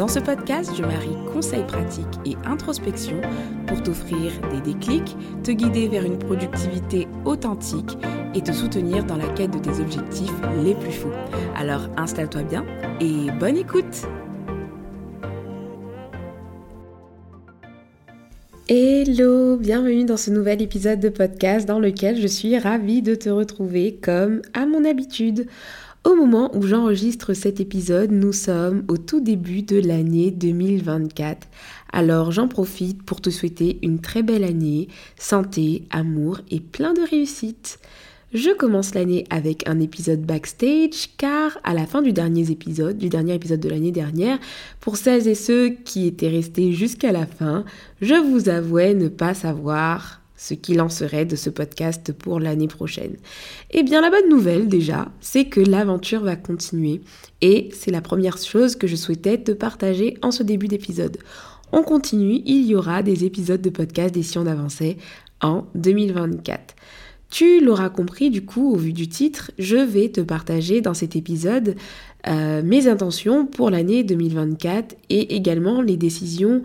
Dans ce podcast, je marie conseils pratiques et introspection pour t'offrir des déclics, te guider vers une productivité authentique et te soutenir dans la quête de tes objectifs les plus fous. Alors installe-toi bien et bonne écoute Hello, bienvenue dans ce nouvel épisode de podcast dans lequel je suis ravie de te retrouver comme à mon habitude. Au moment où j'enregistre cet épisode, nous sommes au tout début de l'année 2024. Alors j'en profite pour te souhaiter une très belle année, santé, amour et plein de réussite. Je commence l'année avec un épisode backstage car à la fin du dernier épisode, du dernier épisode de l'année dernière, pour celles et ceux qui étaient restés jusqu'à la fin, je vous avouais ne pas savoir ce qu'il en serait de ce podcast pour l'année prochaine. Eh bien la bonne nouvelle déjà, c'est que l'aventure va continuer et c'est la première chose que je souhaitais te partager en ce début d'épisode. On continue, il y aura des épisodes de podcast des si on avançait en 2024. Tu l'auras compris du coup au vu du titre, je vais te partager dans cet épisode euh, mes intentions pour l'année 2024 et également les décisions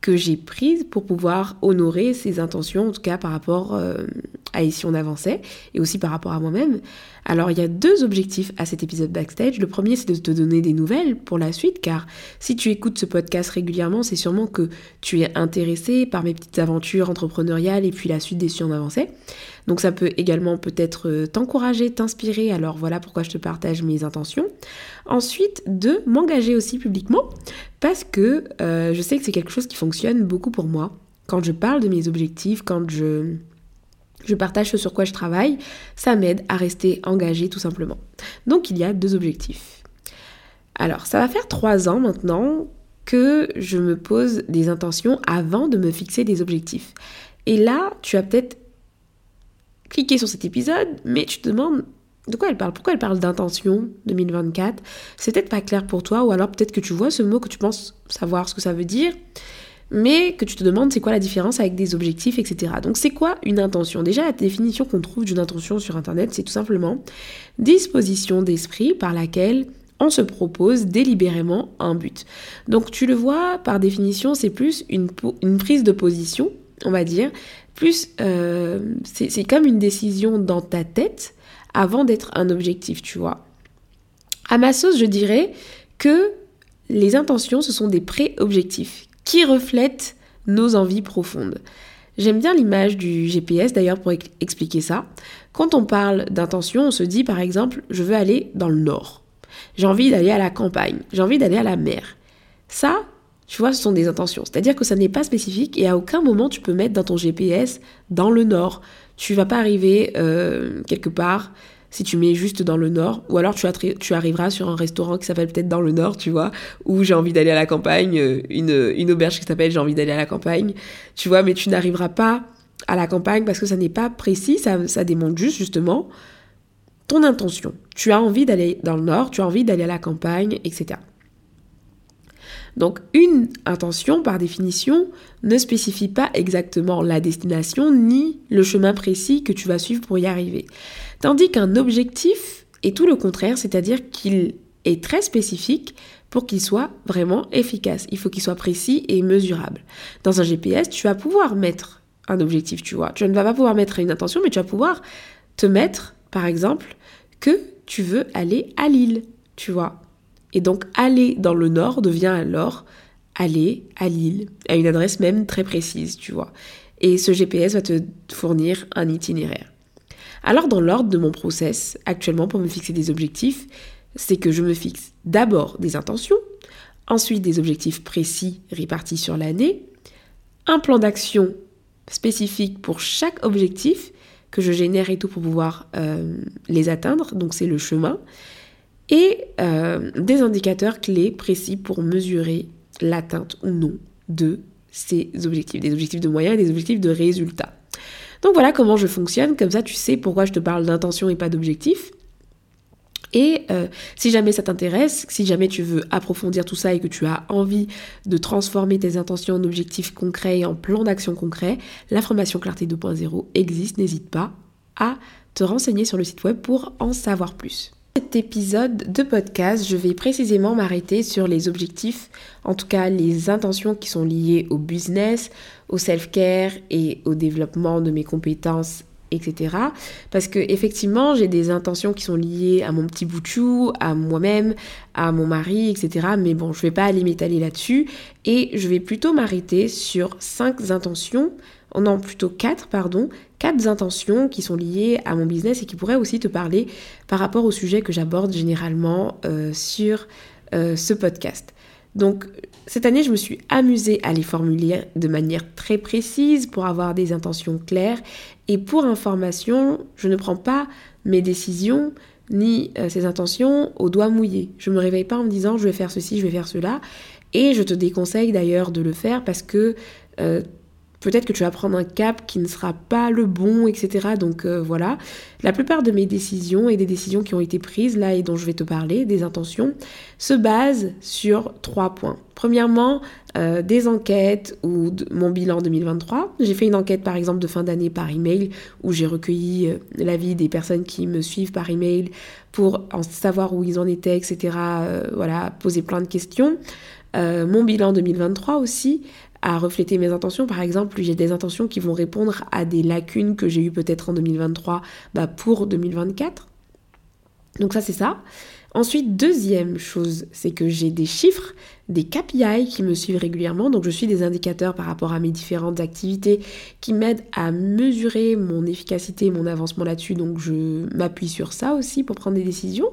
que j'ai prises pour pouvoir honorer ces intentions, en tout cas par rapport euh, à ici on avançait et aussi par rapport à moi-même. Alors il y a deux objectifs à cet épisode backstage. Le premier c'est de te donner des nouvelles pour la suite car si tu écoutes ce podcast régulièrement c'est sûrement que tu es intéressé par mes petites aventures entrepreneuriales et puis la suite des si on avançait. Donc ça peut également peut-être euh, t'encourager, t'inspirer. Alors voilà pourquoi je te partage mes intentions. Ensuite, de m'engager aussi publiquement parce que euh, je sais que c'est quelque chose qui fonctionne beaucoup pour moi. Quand je parle de mes objectifs, quand je je partage ce sur quoi je travaille, ça m'aide à rester engagée tout simplement. Donc il y a deux objectifs. Alors ça va faire trois ans maintenant que je me pose des intentions avant de me fixer des objectifs. Et là, tu as peut-être cliqué sur cet épisode, mais tu te demandes de quoi elle parle? Pourquoi elle parle d'intention 2024 C'est peut-être pas clair pour toi, ou alors peut-être que tu vois ce mot que tu penses savoir ce que ça veut dire mais que tu te demandes c'est quoi la différence avec des objectifs, etc. Donc c'est quoi une intention? Déjà la définition qu'on trouve d'une intention sur Internet, c'est tout simplement disposition d'esprit par laquelle on se propose délibérément un but. Donc tu le vois, par définition, c'est plus une, prise de position, on va dire, plus euh, c'est comme une décision dans ta tête avant d'être un objectif, tu vois. À ma sauce, je dirais que les intentions, ce sont des pré-objectifs qui reflètent nos envies profondes. J'aime bien l'image du GPS d'ailleurs pour expliquer ça. Quand on parle d'intention, on se dit par exemple, je veux aller dans le nord. J'ai envie d'aller à la campagne. J'ai envie d'aller à la mer. Ça, tu vois, ce sont des intentions. C'est-à-dire que ça n'est pas spécifique et à aucun moment tu peux mettre dans ton GPS dans le nord. Tu vas pas arriver euh, quelque part si tu mets juste dans le nord, ou alors tu, arriveras sur un restaurant qui s'appelle peut-être dans le nord, tu vois, où j'ai envie d'aller à la campagne, euh, une, une auberge qui s'appelle j'ai envie d'aller à la campagne, tu vois, mais tu n'arriveras pas à la campagne parce que ça n'est pas précis, ça, ça démontre juste justement ton intention. Tu as envie d'aller dans le nord, tu as envie d'aller à la campagne, etc. Donc une intention, par définition, ne spécifie pas exactement la destination ni le chemin précis que tu vas suivre pour y arriver. Tandis qu'un objectif est tout le contraire, c'est-à-dire qu'il est très spécifique pour qu'il soit vraiment efficace. Il faut qu'il soit précis et mesurable. Dans un GPS, tu vas pouvoir mettre un objectif, tu vois. Tu ne vas pas pouvoir mettre une intention, mais tu vas pouvoir te mettre, par exemple, que tu veux aller à Lille, tu vois. Et donc aller dans le nord devient alors aller à Lille, à une adresse même très précise, tu vois. Et ce GPS va te fournir un itinéraire. Alors dans l'ordre de mon process, actuellement pour me fixer des objectifs, c'est que je me fixe d'abord des intentions, ensuite des objectifs précis répartis sur l'année, un plan d'action spécifique pour chaque objectif que je génère et tout pour pouvoir euh, les atteindre, donc c'est le chemin, et euh, des indicateurs clés précis pour mesurer l'atteinte ou non de ces objectifs, des objectifs de moyens et des objectifs de résultats. Donc voilà comment je fonctionne, comme ça tu sais pourquoi je te parle d'intention et pas d'objectif. Et euh, si jamais ça t'intéresse, si jamais tu veux approfondir tout ça et que tu as envie de transformer tes intentions en objectifs concrets et en plans d'action concrets, la formation Clarté 2.0 existe, n'hésite pas à te renseigner sur le site web pour en savoir plus. Cet épisode de podcast, je vais précisément m'arrêter sur les objectifs, en tout cas les intentions qui sont liées au business, au self-care et au développement de mes compétences etc. Parce que effectivement, j'ai des intentions qui sont liées à mon petit bout de chou, à moi-même, à mon mari, etc. Mais bon, je vais pas aller m'étaler là-dessus et je vais plutôt m'arrêter sur cinq intentions, oh non plutôt quatre, pardon, quatre intentions qui sont liées à mon business et qui pourraient aussi te parler par rapport au sujet que j'aborde généralement euh, sur euh, ce podcast. Donc cette année, je me suis amusée à les formuler de manière très précise pour avoir des intentions claires. Et pour information, je ne prends pas mes décisions ni euh, intentions au doigt mouillé. Je ne me réveille pas en me disant je vais faire ceci, je vais faire cela. Et je te déconseille d'ailleurs de le faire parce que euh, peut-être que tu vas prendre un cap qui ne sera pas le bon, etc. Donc euh, voilà, la plupart de mes décisions et des décisions qui ont été prises là et dont je vais te parler, des intentions, se basent sur trois points. Premièrement, euh, des enquêtes ou mon bilan 2023. J'ai fait une enquête par exemple de fin d'année par email où j'ai recueilli euh, l'avis des personnes qui me suivent par email pour en savoir où ils en étaient, etc. voilà, poser plein de questions. mon bilan 2023 aussi, à refléter mes intentions. Par exemple, j'ai des intentions qui vont répondre à des lacunes que j'ai eues peut-être en 2023 bah, pour 2024. Donc ça, c'est ça. Ensuite, deuxième chose, c'est que j'ai des chiffres, des KPI qui me suivent régulièrement. Donc je suis des indicateurs par rapport à mes différentes activités qui m'aident à mesurer mon efficacité, mon avancement là-dessus. Donc je m'appuie sur ça aussi pour prendre des décisions.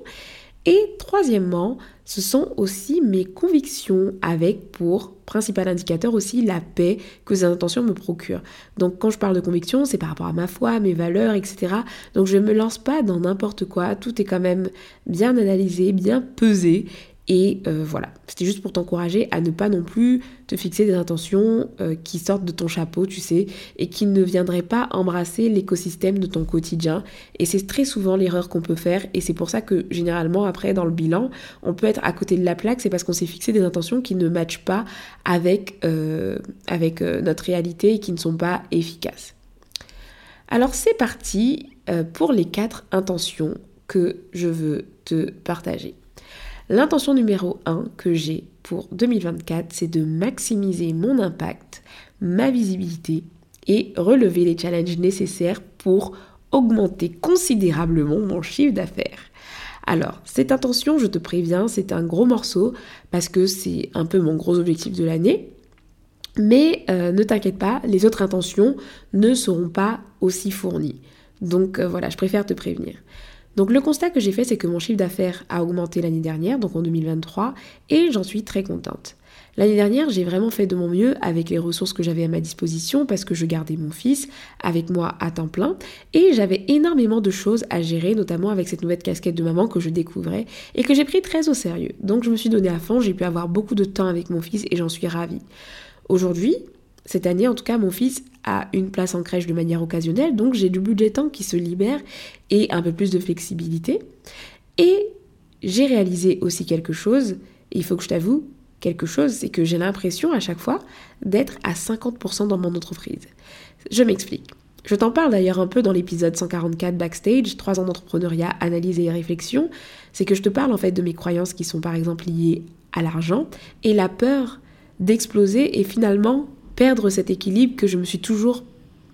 Et troisièmement, ce sont aussi mes convictions avec pour principal indicateur aussi la paix que ces intentions me procurent. Donc quand je parle de conviction, c'est par rapport à ma foi, mes valeurs, etc. Donc je ne me lance pas dans n'importe quoi, tout est quand même bien analysé, bien pesé et euh, voilà, c'était juste pour t'encourager à ne pas non plus te fixer des intentions euh, qui sortent de ton chapeau, tu sais, et qui ne viendraient pas embrasser l'écosystème de ton quotidien. Et c'est très souvent l'erreur qu'on peut faire. Et c'est pour ça que généralement, après, dans le bilan, on peut être à côté de la plaque. C'est parce qu'on s'est fixé des intentions qui ne matchent pas avec, euh, avec notre réalité et qui ne sont pas efficaces. Alors c'est parti pour les quatre intentions que je veux te partager. L'intention numéro 1 que j'ai pour 2024, c'est de maximiser mon impact, ma visibilité et relever les challenges nécessaires pour augmenter considérablement mon chiffre d'affaires. Alors, cette intention, je te préviens, c'est un gros morceau parce que c'est un peu mon gros objectif de l'année. Mais euh, ne t'inquiète pas, les autres intentions ne seront pas aussi fournies. Donc euh, voilà, je préfère te prévenir. Donc le constat que j'ai fait, c'est que mon chiffre d'affaires a augmenté l'année dernière, donc en 2023, et j'en suis très contente. L'année dernière, j'ai vraiment fait de mon mieux avec les ressources que j'avais à ma disposition parce que je gardais mon fils avec moi à temps plein et j'avais énormément de choses à gérer, notamment avec cette nouvelle casquette de maman que je découvrais et que j'ai pris très au sérieux. Donc je me suis donné à fond, j'ai pu avoir beaucoup de temps avec mon fils et j'en suis ravie. Aujourd'hui, cette année, en tout cas, mon fils a une place en crèche de manière occasionnelle, donc j'ai du budget temps qui se libère et un peu plus de flexibilité. Et j'ai réalisé aussi quelque chose, il faut que je t'avoue, quelque chose, c'est que j'ai l'impression à chaque fois d'être à 50% dans mon entreprise. Je m'explique. Je t'en parle d'ailleurs un peu dans l'épisode 144 Backstage, 3 ans d'entrepreneuriat, analyse et réflexion. C'est que je te parle en fait de mes croyances qui sont par exemple liées à l'argent et la peur d'exploser et finalement perdre cet équilibre que je me suis toujours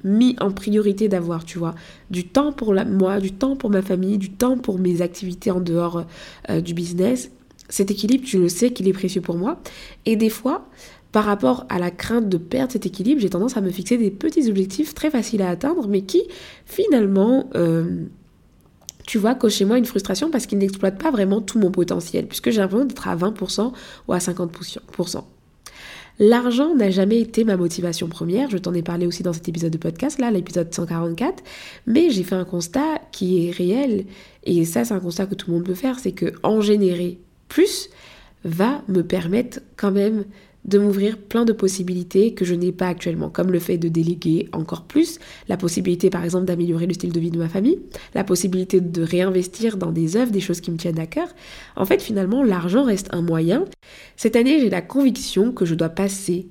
mis en priorité d'avoir, tu vois. Du temps pour moi, du temps pour ma famille, du temps pour mes activités en dehors euh, du business. Cet équilibre, tu le sais qu'il est précieux pour moi. Et des fois, par rapport à la crainte de perdre cet équilibre, j'ai tendance à me fixer des petits objectifs très faciles à atteindre, mais qui finalement... Euh, tu vois, coche chez moi une frustration parce qu'ils n'exploitent pas vraiment tout mon potentiel, puisque j'ai l'impression d'être à 20% ou à 50%. L'argent n'a jamais été ma motivation première, je t'en ai parlé aussi dans cet épisode de podcast, là, l'épisode 144, mais j'ai fait un constat qui est réel, et ça c'est un constat que tout le monde peut faire, c'est que en générer plus va me permettre quand même de m'ouvrir plein de possibilités que je n'ai pas actuellement, comme le fait de déléguer encore plus, la possibilité par exemple d'améliorer le style de vie de ma famille, la possibilité de réinvestir dans des œuvres, des choses qui me tiennent à cœur. En fait, finalement, l'argent reste un moyen. Cette année, j'ai la conviction que je dois passer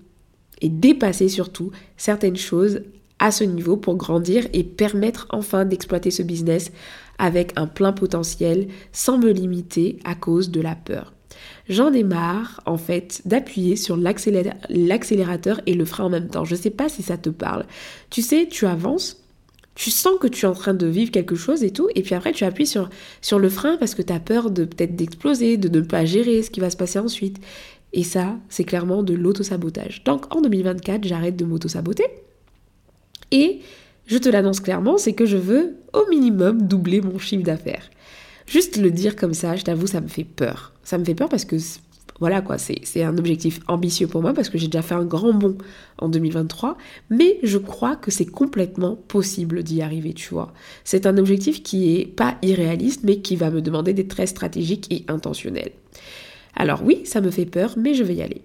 et dépasser surtout certaines choses à ce niveau pour grandir et permettre enfin d'exploiter ce business avec un plein potentiel sans me limiter à cause de la peur. J'en ai marre, en fait, d'appuyer sur l'accélérateur et le frein en même temps. Je ne sais pas si ça te parle. Tu sais, tu avances, tu sens que tu es en train de vivre quelque chose et tout, et puis après tu appuies sur, sur le frein parce que tu as peur de peut-être d'exploser, de ne pas gérer ce qui va se passer ensuite. Et ça, c'est clairement de l'auto-sabotage. Donc en 2024, j'arrête de m'auto-saboter. Et je te l'annonce clairement, c'est que je veux au minimum doubler mon chiffre d'affaires. Juste le dire comme ça, je t'avoue, ça me fait peur. Ça me fait peur parce que voilà quoi, c'est un objectif ambitieux pour moi parce que j'ai déjà fait un grand bond en 2023, mais je crois que c'est complètement possible d'y arriver, tu vois. C'est un objectif qui est pas irréaliste, mais qui va me demander d'être très stratégique et intentionnel. Alors oui, ça me fait peur, mais je vais y aller.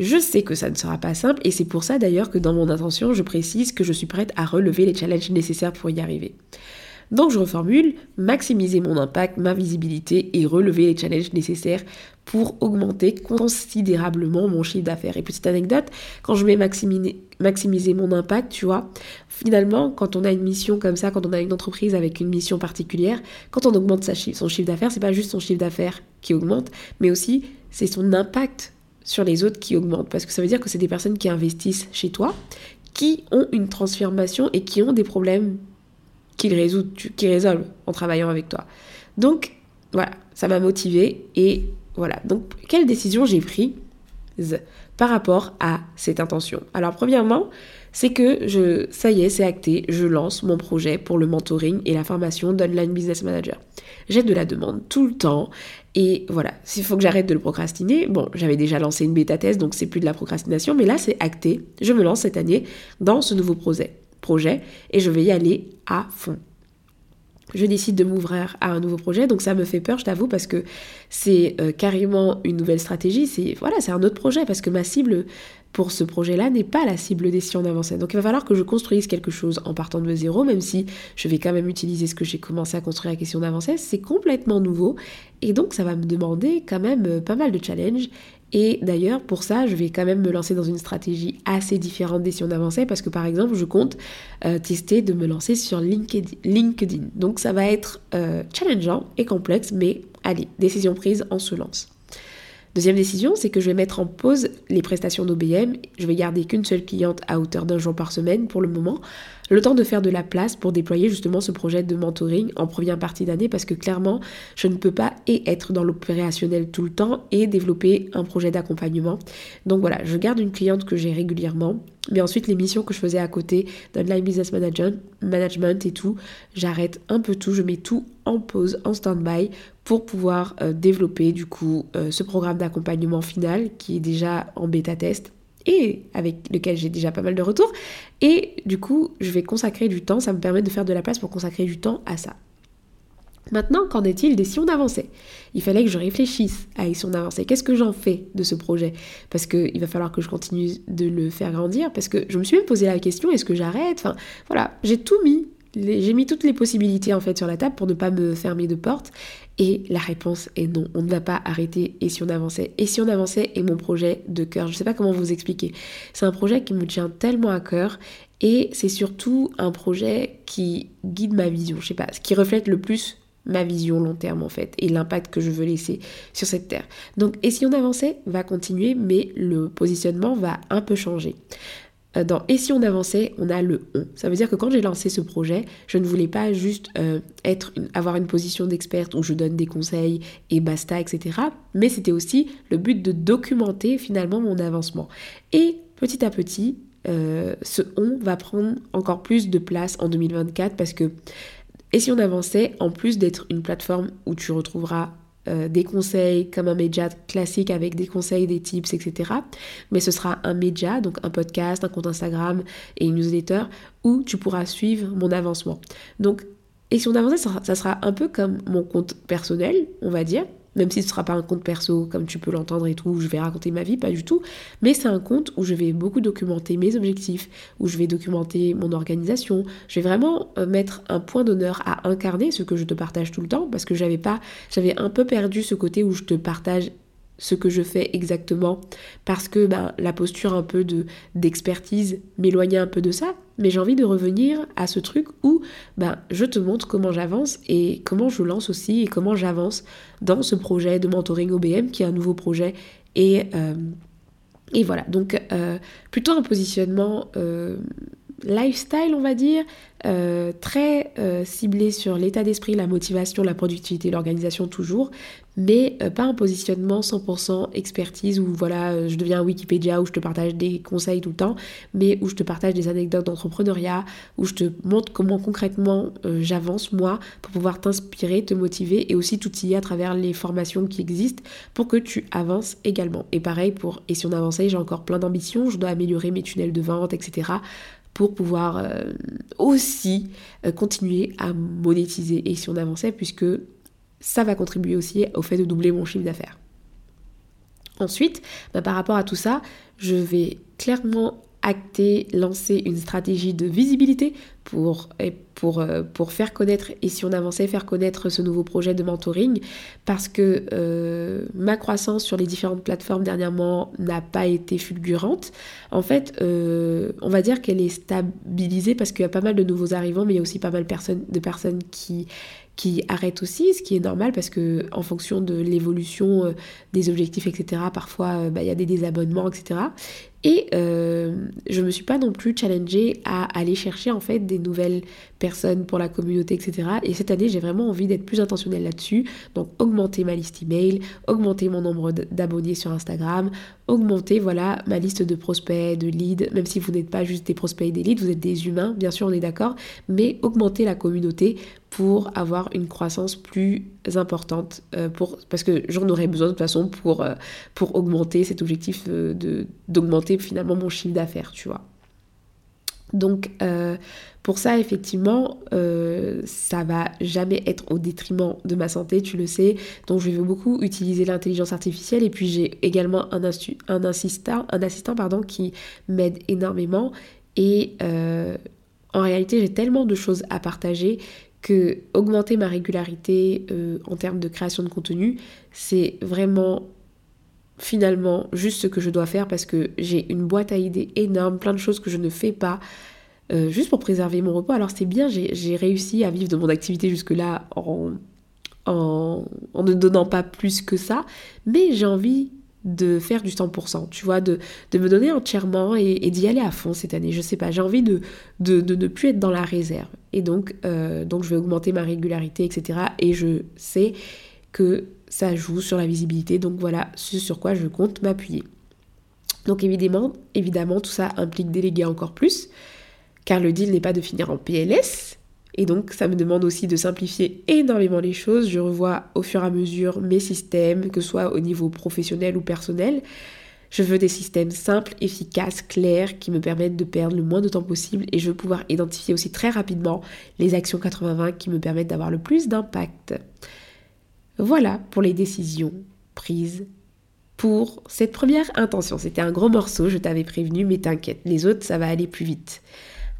Je sais que ça ne sera pas simple et c'est pour ça d'ailleurs que dans mon intention, je précise que je suis prête à relever les challenges nécessaires pour y arriver. Donc je reformule, maximiser mon impact, ma visibilité et relever les challenges nécessaires pour augmenter considérablement mon chiffre d'affaires. Et petite anecdote, quand je mets maximiser, mon impact, tu vois, finalement, quand on a une mission comme ça, quand on a une entreprise avec une mission particulière, quand on augmente son chiffre d'affaires, c'est pas juste son chiffre d'affaires qui augmente, mais aussi c'est son impact sur les autres qui augmente. Parce que ça veut dire que c'est des personnes qui investissent chez toi, qui ont une transformation et qui ont des problèmes qu'ils résolvent, en travaillant avec toi. Donc, voilà, ça m'a motivé et voilà. Donc, quelle décision j'ai prise par rapport à cette intention? Alors, premièrement, c'est que je, ça y est, c'est acté, je lance mon projet pour le mentoring et la formation d'Online Business Manager. J'ai de la demande tout le temps et voilà, s'il faut que j'arrête de le procrastiner, bon, j'avais déjà lancé une bêta test donc c'est plus de la procrastination, mais là c'est acté, je me lance cette année dans ce nouveau projet projet et je vais y aller à fond. Je décide de m'ouvrir à un nouveau projet, donc ça me fait peur, je t'avoue, parce que c'est euh, carrément une nouvelle stratégie. C'est voilà, c'est un autre projet parce que ma cible pour ce projet-là n'est pas la cible des sillons d'avancée. Donc il va falloir que je construise quelque chose en partant de zéro, même si je vais quand même utiliser ce que j'ai commencé à construire la question d'avancée. C'est complètement nouveau et donc ça va me demander quand même euh, pas mal de challenges. Et d'ailleurs, pour ça, je vais quand même me lancer dans une stratégie assez différente des sillons d'avancée parce que par exemple, je compte euh, tester de me lancer sur LinkedIn. Donc ça va être euh, challengeant et complexe, mais allez, décision prise, on se lance. Deuxième décision, c'est que je vais mettre en pause les prestations d'OBM. Je vais garder qu'une seule cliente à hauteur d'un jour par semaine pour le moment, le temps de faire de la place pour déployer justement ce projet de mentoring en première partie d'année parce que clairement, je ne peux pas être dans l'opérationnel tout le temps et développer un projet d'accompagnement. Donc voilà, je garde une cliente que j'ai régulièrement, mais ensuite les missions que je faisais à côté d'online business management, management et tout, j'arrête un peu tout, je mets tout en pause, en stand-by pour pouvoir euh, développer du coup euh, ce programme d'accompagnement final qui est déjà en bêta test et avec lequel j'ai déjà pas mal de retours. Et du coup, je vais consacrer du temps, ça me permet de faire de la place pour consacrer du temps à ça. Maintenant, qu'en est-il des si on avançait? Il fallait que je réfléchisse à si on avançait. Qu'est-ce que j'en fais de ce projet? Parce qu'il va falloir que je continue de le faire grandir. Parce que je me suis même posé la question est-ce que j'arrête? Enfin, voilà, j'ai tout mis j'ai mis toutes les possibilités en fait sur la table pour ne pas me fermer de porte et la réponse est non, on ne va pas arrêter et si on avançait et si on avançait est mon projet de cœur. Je ne sais pas comment vous expliquer. C'est un projet qui me tient tellement à cœur et c'est surtout un projet qui guide ma vision, je sais pas, ce qui reflète le plus ma vision long terme en fait et l'impact que je veux laisser sur cette terre. Donc et si on avançait va continuer mais le positionnement va un peu changer. Euh, dans Et si on avançait, on a le on. Ça veut dire que quand j'ai lancé ce projet, je ne voulais pas juste euh, avoir une position d'experte où je donne des conseils et basta, etc. Mais c'était aussi le but de documenter finalement mon avancement. Et petit à petit, euh, ce on va prendre encore plus de place en 2024 parce que et si on avançait, en plus d'être une plateforme où tu retrouveras euh, des conseils comme un média classique avec des conseils, des tips, etc. Mais ce sera un média, donc un podcast, un compte Instagram et une newsletter où tu pourras suivre mon avancement. Donc, et si on avançait, ça sera un peu comme mon compte personnel, on va dire, même si ce ne sera pas un compte perso comme tu peux l'entendre et tout, où je vais raconter ma vie, pas du tout, mais c'est un compte où je vais beaucoup documenter mes objectifs, où je vais documenter mon organisation, je vais vraiment euh, mettre un point d'honneur à incarner ce que je te partage tout le temps, parce que j'avais pas, j'avais un peu perdu ce côté où je te partage ce que je fais exactement parce que ben, la posture un peu de d'expertise m'éloignait un peu de ça. Mais j'ai envie de revenir à ce truc où ben, je te montre comment j'avance et comment je lance aussi et comment j'avance dans ce projet de mentoring OBM qui est un nouveau projet. Et, euh, voilà. Donc euh, plutôt un positionnement euh, lifestyle, on va dire, euh, très euh, ciblé sur l'état d'esprit, la motivation, la productivité, l'organisation toujours, mais euh, pas un positionnement 100% expertise où voilà, je deviens Wikipédia, où je te partage des conseils tout le temps, mais où je te partage des anecdotes d'entrepreneuriat, où je te montre comment concrètement j'avance moi pour pouvoir t'inspirer, te motiver et aussi t'outiller à travers les formations qui existent pour que tu avances également. Et pareil pour Et si on avançait, j'ai encore plein d'ambitions, je dois améliorer mes tunnels de vente, etc pour pouvoir euh, aussi euh, continuer à monétiser et si on avançait puisque ça va contribuer aussi au fait de doubler mon chiffre d'affaires. Ensuite, bah, par rapport à tout ça, je vais clairement acter, lancer une stratégie de visibilité euh, pour faire connaître, et si on avançait, faire connaître ce nouveau projet de mentoring, parce que euh, ma croissance sur les différentes plateformes dernièrement n'a pas été fulgurante. En fait, euh, on va dire qu'elle est stabilisée parce qu'il y a pas mal de nouveaux arrivants, mais il y a aussi pas mal de personnes qui, qui arrêtent aussi, ce qui est normal parce que en fonction de l'évolution des objectifs, etc., parfois bah, il y a des désabonnements, etc. Et euh, je me suis pas non plus challengée à aller chercher en fait des nouvelles personnes pour la communauté, etc. Et cette année, j'ai vraiment envie d'être plus intentionnelle là-dessus. Donc augmenter ma liste email, augmenter mon nombre d'abonnés sur Instagram, augmenter voilà ma liste de prospects, de leads, même si vous n'êtes pas juste des prospects et des leads, vous êtes des humains, bien sûr on est d'accord, mais augmenter la communauté pour avoir une croissance plus importante, euh, pour, parce que j'en aurais besoin de toute façon pour, euh, pour augmenter cet objectif euh, finalement mon chiffre d'affaires, tu vois. Donc pour ça, effectivement, ça va jamais être au détriment de ma santé, tu le sais. Donc je vais beaucoup utiliser l'intelligence artificielle et puis j'ai également un, un, assistant, un assistant pardon, qui m'aide énormément. Et en réalité, j'ai tellement de choses à partager que augmenter ma régularité euh, en termes de création de contenu, c'est vraiment finalement juste ce que je dois faire parce que j'ai une boîte à idées énorme, plein de choses que je ne fais pas. Euh, juste pour préserver mon repos. Alors c'est bien, j'ai réussi à vivre de mon activité jusque-là en, en, en, ne donnant pas plus que ça, mais j'ai envie de faire du 100%, tu vois, de, de me donner entièrement et, d'y aller à fond cette année. Je sais pas, j'ai envie de, de, ne plus être dans la réserve. Et donc, euh, donc, je vais augmenter ma régularité, etc. Et je sais que ça joue sur la visibilité. Donc voilà ce sur quoi je compte m'appuyer. Donc évidemment, évidemment, tout ça implique déléguer encore plus, car le deal n'est pas de finir en PLS, et donc ça me demande aussi de simplifier énormément les choses. Je revois au fur et à mesure mes systèmes, que ce soit au niveau professionnel ou personnel. Je veux des systèmes simples, efficaces, clairs, qui me permettent de perdre le moins de temps possible et je veux pouvoir identifier aussi très rapidement les actions 80-20 qui me permettent d'avoir le plus d'impact. Voilà pour les décisions prises pour cette première intention. C'était un gros morceau, je t'avais prévenu, mais t'inquiète, les autres, ça va aller plus vite.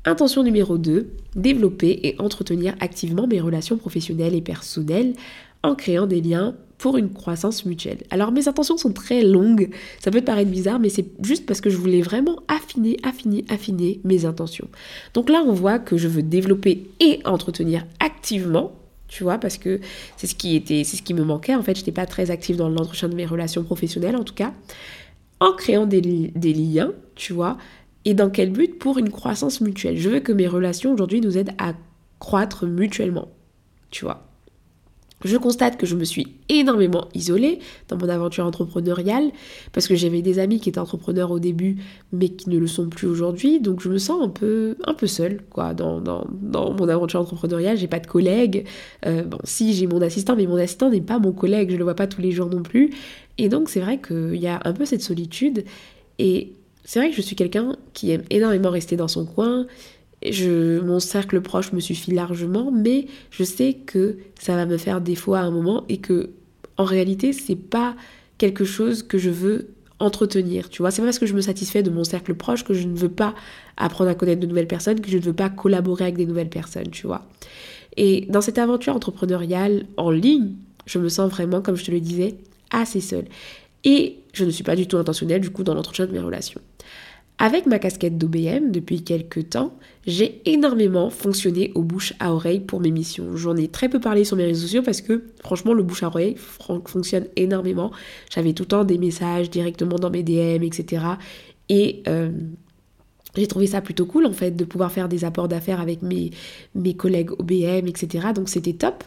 Intention numéro 2, développer et entretenir activement mes relations professionnelles et personnelles en créant des liens pour une croissance mutuelle. Alors mes intentions sont très longues, ça peut te paraître bizarre, mais c'est juste parce que je voulais vraiment affiner, affiner, affiner mes intentions. Donc là, on voit que je veux développer et entretenir activement, tu vois, parce que c'est ce qui était, c'est ce qui me manquait. En fait, je n'étais pas très active dans l'entretien de mes relations professionnelles, en tout cas, en créant des, des liens, tu vois, et dans quel but? Pour une croissance mutuelle. Je veux que mes relations aujourd'hui nous aident à croître mutuellement. Tu vois je constate que je me suis énormément isolée dans mon aventure entrepreneuriale parce que j'avais des amis qui étaient entrepreneurs au début mais qui ne le sont plus aujourd'hui. Donc je me sens un peu un peu seule quoi dans, dans, mon aventure entrepreneuriale. J'ai pas de collègues. Euh, bon si j'ai mon assistant mais mon assistant n'est pas mon collègue. Je le vois pas tous les jours non plus. Et donc c'est vrai qu'il y a un peu cette solitude. Et c'est vrai que je suis quelqu'un qui aime énormément rester dans son coin. Je, mon cercle proche me suffit largement, mais je sais que ça va me faire défaut à un moment et que en réalité, c'est pas quelque chose que je veux entretenir, tu vois. C'est pas parce que je me satisfais de mon cercle proche que je ne veux pas apprendre à connaître de nouvelles personnes, que je ne veux pas collaborer avec des nouvelles personnes, tu vois. Et dans cette aventure entrepreneuriale en ligne, je me sens vraiment, comme je te le disais, assez seule. Et je ne suis pas du tout intentionnelle, du coup, dans l'entretien de mes relations. Avec ma casquette d'OBM depuis quelques temps, j'ai énormément fonctionné au bouche à oreille pour mes missions. J'en ai très peu parlé sur mes réseaux sociaux parce que franchement le bouche à oreille fonctionne énormément. J'avais tout le temps des messages directement dans mes DM, etc. Et euh, j'ai trouvé ça plutôt cool en fait de pouvoir faire des apports d'affaires avec mes, mes collègues OBM, etc. Donc c'était top.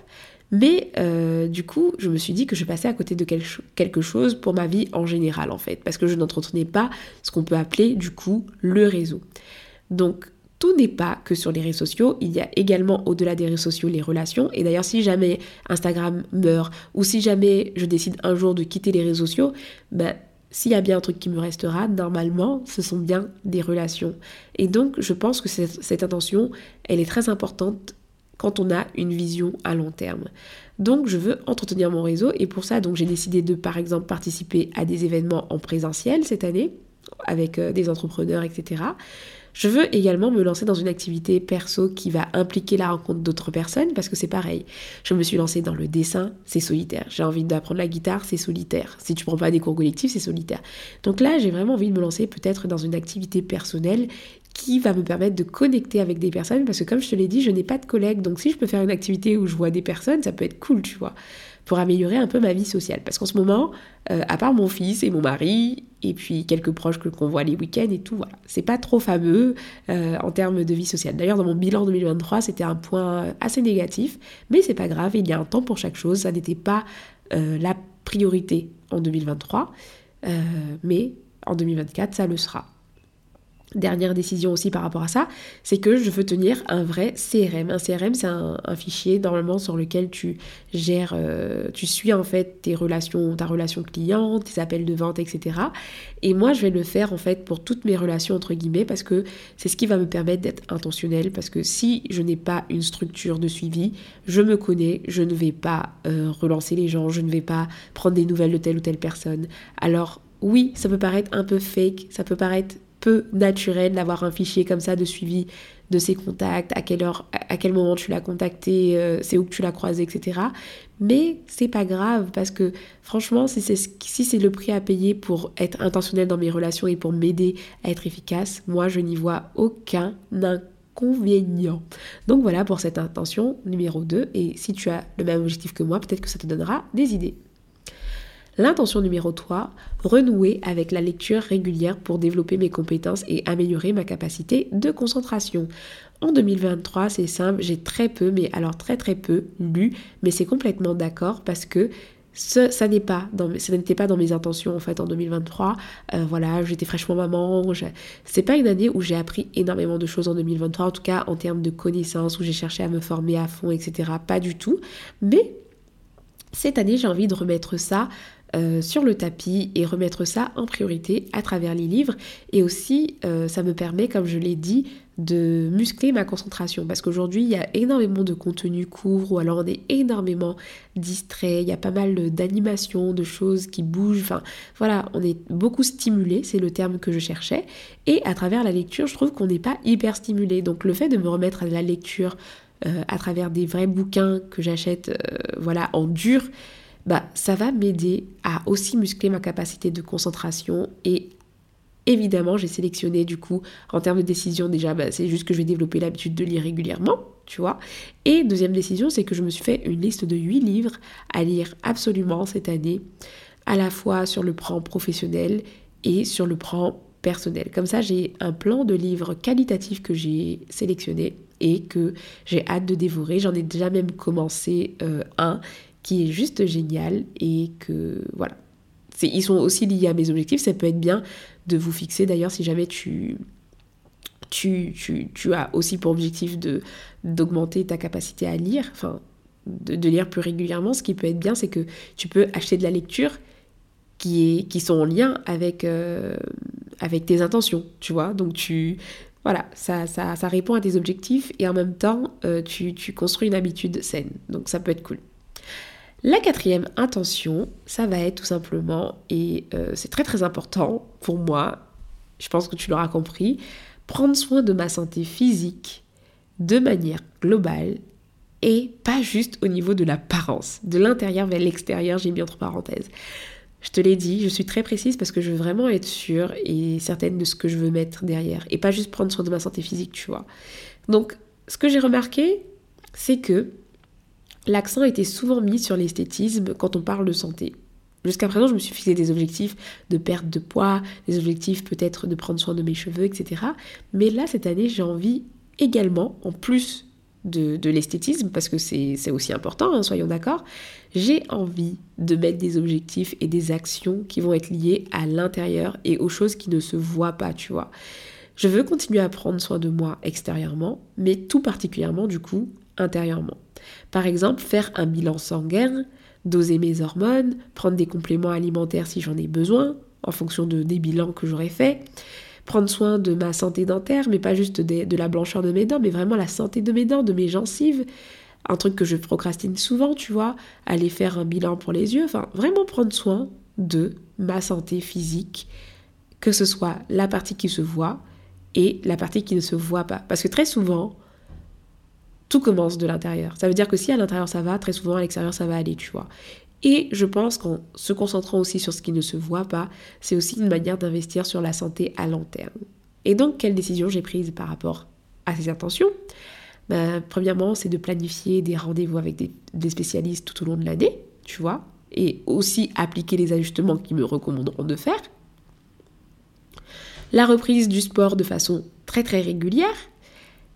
Mais euh, du coup, je me suis dit que je passais à côté de quelque chose pour ma vie en général, en fait, parce que je n'entretenais pas ce qu'on peut appeler, du coup, le réseau. Donc, tout n'est pas que sur les réseaux sociaux, il y a également au-delà des réseaux sociaux les relations. Et d'ailleurs, si jamais Instagram meurt, ou si jamais je décide un jour de quitter les réseaux sociaux, ben, s'il y a bien un truc qui me restera, normalement, ce sont bien des relations. Et donc, je pense que cette, cette intention, elle est très importante quand on a une vision à long terme. Donc je veux entretenir mon réseau et pour ça donc j'ai décidé de par exemple participer à des événements en présentiel cette année avec euh, des entrepreneurs etc. Je veux également me lancer dans une activité perso qui va impliquer la rencontre d'autres personnes parce que c'est pareil. Je me suis lancée dans le dessin, c'est solitaire. J'ai envie d'apprendre la guitare, c'est solitaire. Si tu prends pas des cours collectifs, c'est solitaire. Donc là, j'ai vraiment envie de me lancer peut-être dans une activité personnelle qui va me permettre de connecter avec des personnes parce que comme je te l'ai dit, je n'ai pas de collègues. Donc si je peux faire une activité où je vois des personnes, ça peut être cool, tu vois, pour améliorer un peu ma vie sociale. Parce qu'en ce moment, euh, à part mon fils et mon mari, et puis quelques proches que qu'on voit les week-ends et tout, voilà, c'est pas trop fameux euh, en termes de vie sociale. D'ailleurs, dans mon bilan 2023, c'était un point assez négatif, mais c'est pas grave, il y a un temps pour chaque chose. Ça n'était pas euh, la priorité en 2023, mais en 2024, ça le sera. Dernière décision aussi par rapport à ça, c'est que je veux tenir un vrai CRM. Un CRM, c'est un, fichier normalement sur lequel tu gères, euh, tu suis en fait tes relations, ta relation client, tes appels de vente, etc. Et moi, je vais le faire en fait pour toutes mes relations entre guillemets parce que c'est ce qui va me permettre d'être intentionnel. Parce que si je n'ai pas une structure de suivi, je me connais, je ne vais pas euh, relancer les gens, je ne vais pas prendre des nouvelles de telle ou telle personne. Alors oui, ça peut paraître un peu fake, ça peut paraître naturel d'avoir un fichier comme ça de suivi de ses contacts, à quelle heure, à quel moment tu l'as contacté, euh, c'est où que tu l'as croisé, etc. Mais c'est pas grave parce que franchement, si c'est si c'est le prix à payer pour être intentionnel dans mes relations et pour m'aider à être efficace, moi je n'y vois aucun inconvénient. Donc voilà pour cette intention numéro 2 et si tu as le même objectif que moi, peut-être que ça te donnera des idées. L'intention numéro 3, renouer avec la lecture régulière pour développer mes compétences et améliorer ma capacité de concentration. En 2023, c'est simple, j'ai très peu, mais alors très très peu lu, mais c'est complètement d'accord parce que ce, ça n'est pas n'était pas dans mes intentions en fait en 2023. Euh, voilà, j'étais fraîchement maman. C'est pas une année où j'ai appris énormément de choses en 2023, en tout cas en termes de connaissances, où j'ai cherché à me former à fond, etc. Pas du tout. Mais cette année, j'ai envie de remettre ça euh, sur le tapis et remettre ça en priorité à travers les livres. Et aussi, euh, ça me permet, comme je l'ai dit, de muscler ma concentration. Parce qu'aujourd'hui, il y a énormément de contenu court ou alors on est énormément distrait. Il y a pas mal d'animations, de choses qui bougent. Enfin, voilà, on est beaucoup stimulé, c'est le terme que je cherchais. Et à travers la lecture, je trouve qu'on n'est pas hyper stimulé. Donc le fait de me remettre à la lecture euh, à travers des vrais bouquins que j'achète voilà, en dur, bah, ça va m'aider à aussi muscler ma capacité de concentration et évidemment j'ai sélectionné du coup en termes de décision déjà bah, c'est juste que je vais développer l'habitude de lire régulièrement tu vois. Et deuxième décision c'est que je me suis fait une liste de 8 livres à lire absolument cette année à la fois sur le plan professionnel et sur le plan personnel. Comme ça j'ai un plan de livres qualitatifs que j'ai sélectionné et que j'ai hâte de dévorer. J'en ai déjà même commencé euh, un qui est juste génial et que voilà. Ils sont aussi liés à mes objectifs, ça peut être bien de vous fixer d'ailleurs si jamais tu, tu, tu, tu as aussi pour objectif d'augmenter ta capacité à lire, enfin de, de, lire plus régulièrement, ce qui peut être bien c'est que tu peux acheter de la lecture qui, est, qui sont en lien avec, euh, avec tes intentions, tu vois. Donc tu, voilà, ça, ça, ça, répond à tes objectifs et en même temps, euh, tu, tu construis une habitude saine. Donc ça peut être cool. La quatrième intention, ça va être tout simplement, et euh, c'est très très important pour moi, je pense que tu l'auras compris, prendre soin de ma santé physique de manière globale et pas juste au niveau de l'apparence, de l'intérieur vers l'extérieur, j'ai mis entre parenthèses. Je te l'ai dit, je suis très précise parce que je veux vraiment être sûre et certaine de ce que je veux mettre derrière et pas juste prendre soin de ma santé physique, tu vois. Donc, ce que j'ai remarqué, c'est que l'accent était souvent mis sur l'esthétisme quand on parle de santé. Jusqu'à présent, je me suis fixé des objectifs de perte de poids, des objectifs peut-être de prendre soin de mes cheveux, etc. Mais là, cette année, j'ai envie également, en plus de, l'esthétisme, parce que c'est aussi important, hein, soyons d'accord, j'ai envie de mettre des objectifs et des actions qui vont être liées à l'intérieur et aux choses qui ne se voient pas, tu vois. Je veux continuer à prendre soin de moi extérieurement, mais tout particulièrement du coup intérieurement. Par exemple, faire un bilan sanguin, doser mes hormones, prendre des compléments alimentaires si j'en ai besoin, en fonction de, des bilans que j'aurais fait, prendre soin de ma santé dentaire, mais pas juste de, la blancheur de mes dents, mais vraiment la santé de mes dents, de mes gencives. Un truc que je procrastine souvent, tu vois, aller faire un bilan pour les yeux, enfin vraiment prendre soin de ma santé physique, que ce soit la partie qui se voit et la partie qui ne se voit pas. Parce que très souvent, tout commence de l'intérieur. Ça veut dire que si à l'intérieur ça va, très souvent à l'extérieur ça va aller, tu vois. Et je pense qu'en se concentrant aussi sur ce qui ne se voit pas, c'est aussi une manière d'investir sur la santé à long terme. Et donc, quelle décision j'ai prise par rapport à ces intentions? Ben, Premièrement, c'est de planifier des rendez-vous avec des, des spécialistes tout au long de l'année, tu vois, et aussi appliquer les ajustements qu'ils me recommanderont de faire. La reprise du sport de façon très très régulière,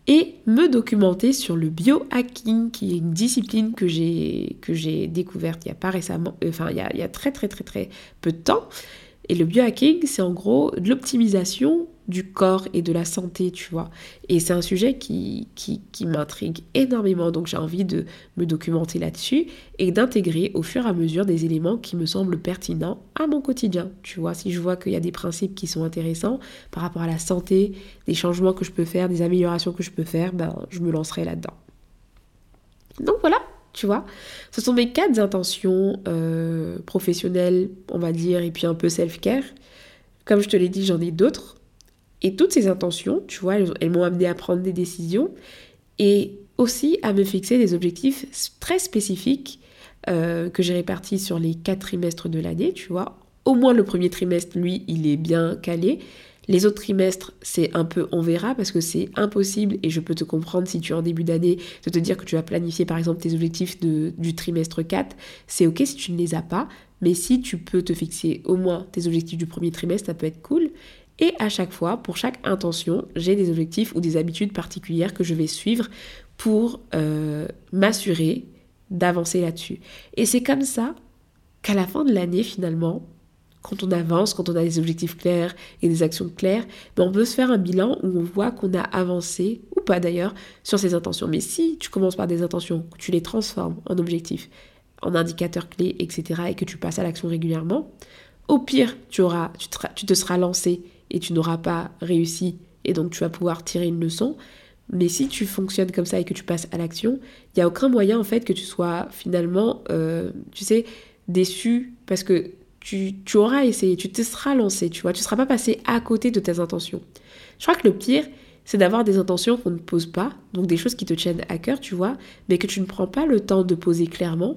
et me documenter sur le biohacking, qui est une discipline que j'ai, découverte il y a pas récemment, euh, enfin il y a, il y a très très très très peu de temps, et le biohacking, c'est en gros de l'optimisation du corps et de la santé, tu vois. Et c'est un sujet qui, qui, m'intrigue énormément, donc j'ai envie de me documenter là-dessus et d'intégrer au fur et à mesure des éléments qui me semblent pertinents à mon quotidien, tu vois. Si je vois qu'il y a des principes qui sont intéressants par rapport à la santé, des changements que je peux faire, des améliorations que je peux faire, ben je me lancerai là-dedans. Donc voilà, tu vois. Ce sont mes quatre intentions euh, professionnelles, on va dire, et puis un peu self-care. Comme je te l'ai dit, j'en ai d'autres. Et toutes ces intentions, tu vois, elles, m'ont amené à prendre des décisions et aussi à me fixer des objectifs très spécifiques euh, que j'ai répartis sur les quatre trimestres de l'année, tu vois. Au moins le premier trimestre, lui, il est bien calé. Les autres trimestres, c'est un peu on verra parce que c'est impossible et je peux te comprendre si tu es en début d'année de te dire que tu vas planifier par exemple tes objectifs de, du trimestre 4. C'est ok si tu ne les as pas, mais si tu peux te fixer au moins tes objectifs du premier trimestre, ça peut être cool. Et à chaque fois, pour chaque intention, j'ai des objectifs ou des habitudes particulières que je vais suivre pour euh, m'assurer d'avancer là-dessus. Et c'est comme ça qu'à la fin de l'année, finalement, quand on avance, quand on a des objectifs clairs et des actions claires, ben on peut se faire un bilan où on voit qu'on a avancé, ou pas d'ailleurs, sur ces intentions. Mais si tu commences par des intentions, que tu les transformes en objectifs, en indicateurs clés, etc., et que tu passes à l'action régulièrement, au pire, tu, auras, tu te seras lancé et tu n'auras pas réussi, et donc tu vas pouvoir tirer une leçon. Mais si tu fonctionnes comme ça et que tu passes à l'action, il n'y a aucun moyen en fait que tu sois finalement, euh, tu sais, déçu parce que tu, auras essayé, tu te seras lancé, tu vois, tu ne seras pas passé à côté de tes intentions. Je crois que le pire, c'est d'avoir des intentions qu'on ne pose pas, donc des choses qui te tiennent à cœur, tu vois, mais que tu ne prends pas le temps de poser clairement,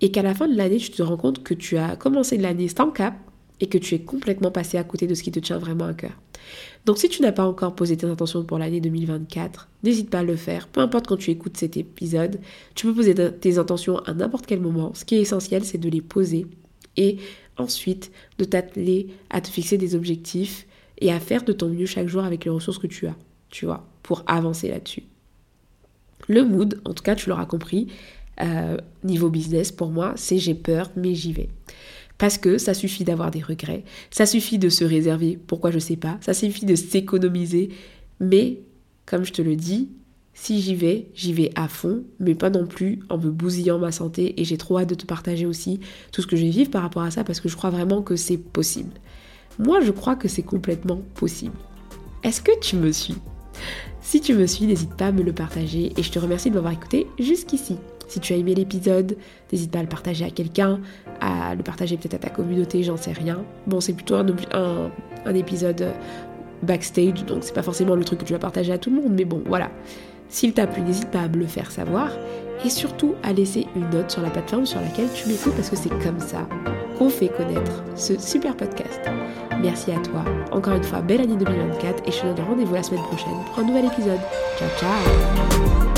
et qu'à la fin de l'année, tu te rends compte que tu as commencé l'année sans cap, et que tu es complètement passé à côté de ce qui te tient vraiment à cœur. Donc si tu n'as pas encore posé tes intentions pour l'année 2024, n'hésite pas à le faire. Peu importe quand tu écoutes cet épisode, tu peux poser tes intentions à n'importe quel moment. Ce qui est essentiel, c'est de les poser et ensuite de t'atteler à te fixer des objectifs et à faire de ton mieux chaque jour avec les ressources que tu as, tu vois, pour avancer là-dessus. Le mood, en tout cas, tu l'auras compris, euh, niveau business, pour moi, c'est j'ai peur, mais j'y vais. Parce que ça suffit d'avoir des regrets, ça suffit de se réserver, pourquoi je sais pas, ça suffit de s'économiser, mais comme je te le dis, si j'y vais, j'y vais à fond, mais pas non plus en me bousillant ma santé. Et j'ai trop hâte de te partager aussi tout ce que je vais par rapport à ça parce que je crois vraiment que c'est possible. Moi, je crois que c'est complètement possible. Est-ce que tu me suis? Si tu me suis, n'hésite pas à me le partager et je te remercie de m'avoir écouté jusqu'ici. Si tu as aimé l'épisode, n'hésite pas à le partager à quelqu'un, à le partager peut-être à ta communauté, j'en sais rien. Bon, c'est plutôt un, épisode backstage, donc c'est pas forcément le truc que tu vas partager à tout le monde, mais bon, voilà. S'il t'a plu, n'hésite pas à me le faire savoir et surtout à laisser une note sur la plateforme sur laquelle tu m'écoutes parce que c'est comme ça qu'on fait connaître ce super podcast. Merci à toi. Encore une fois, belle année 2024 et je te donne rendez-vous la semaine prochaine pour un nouvel épisode. Ciao ciao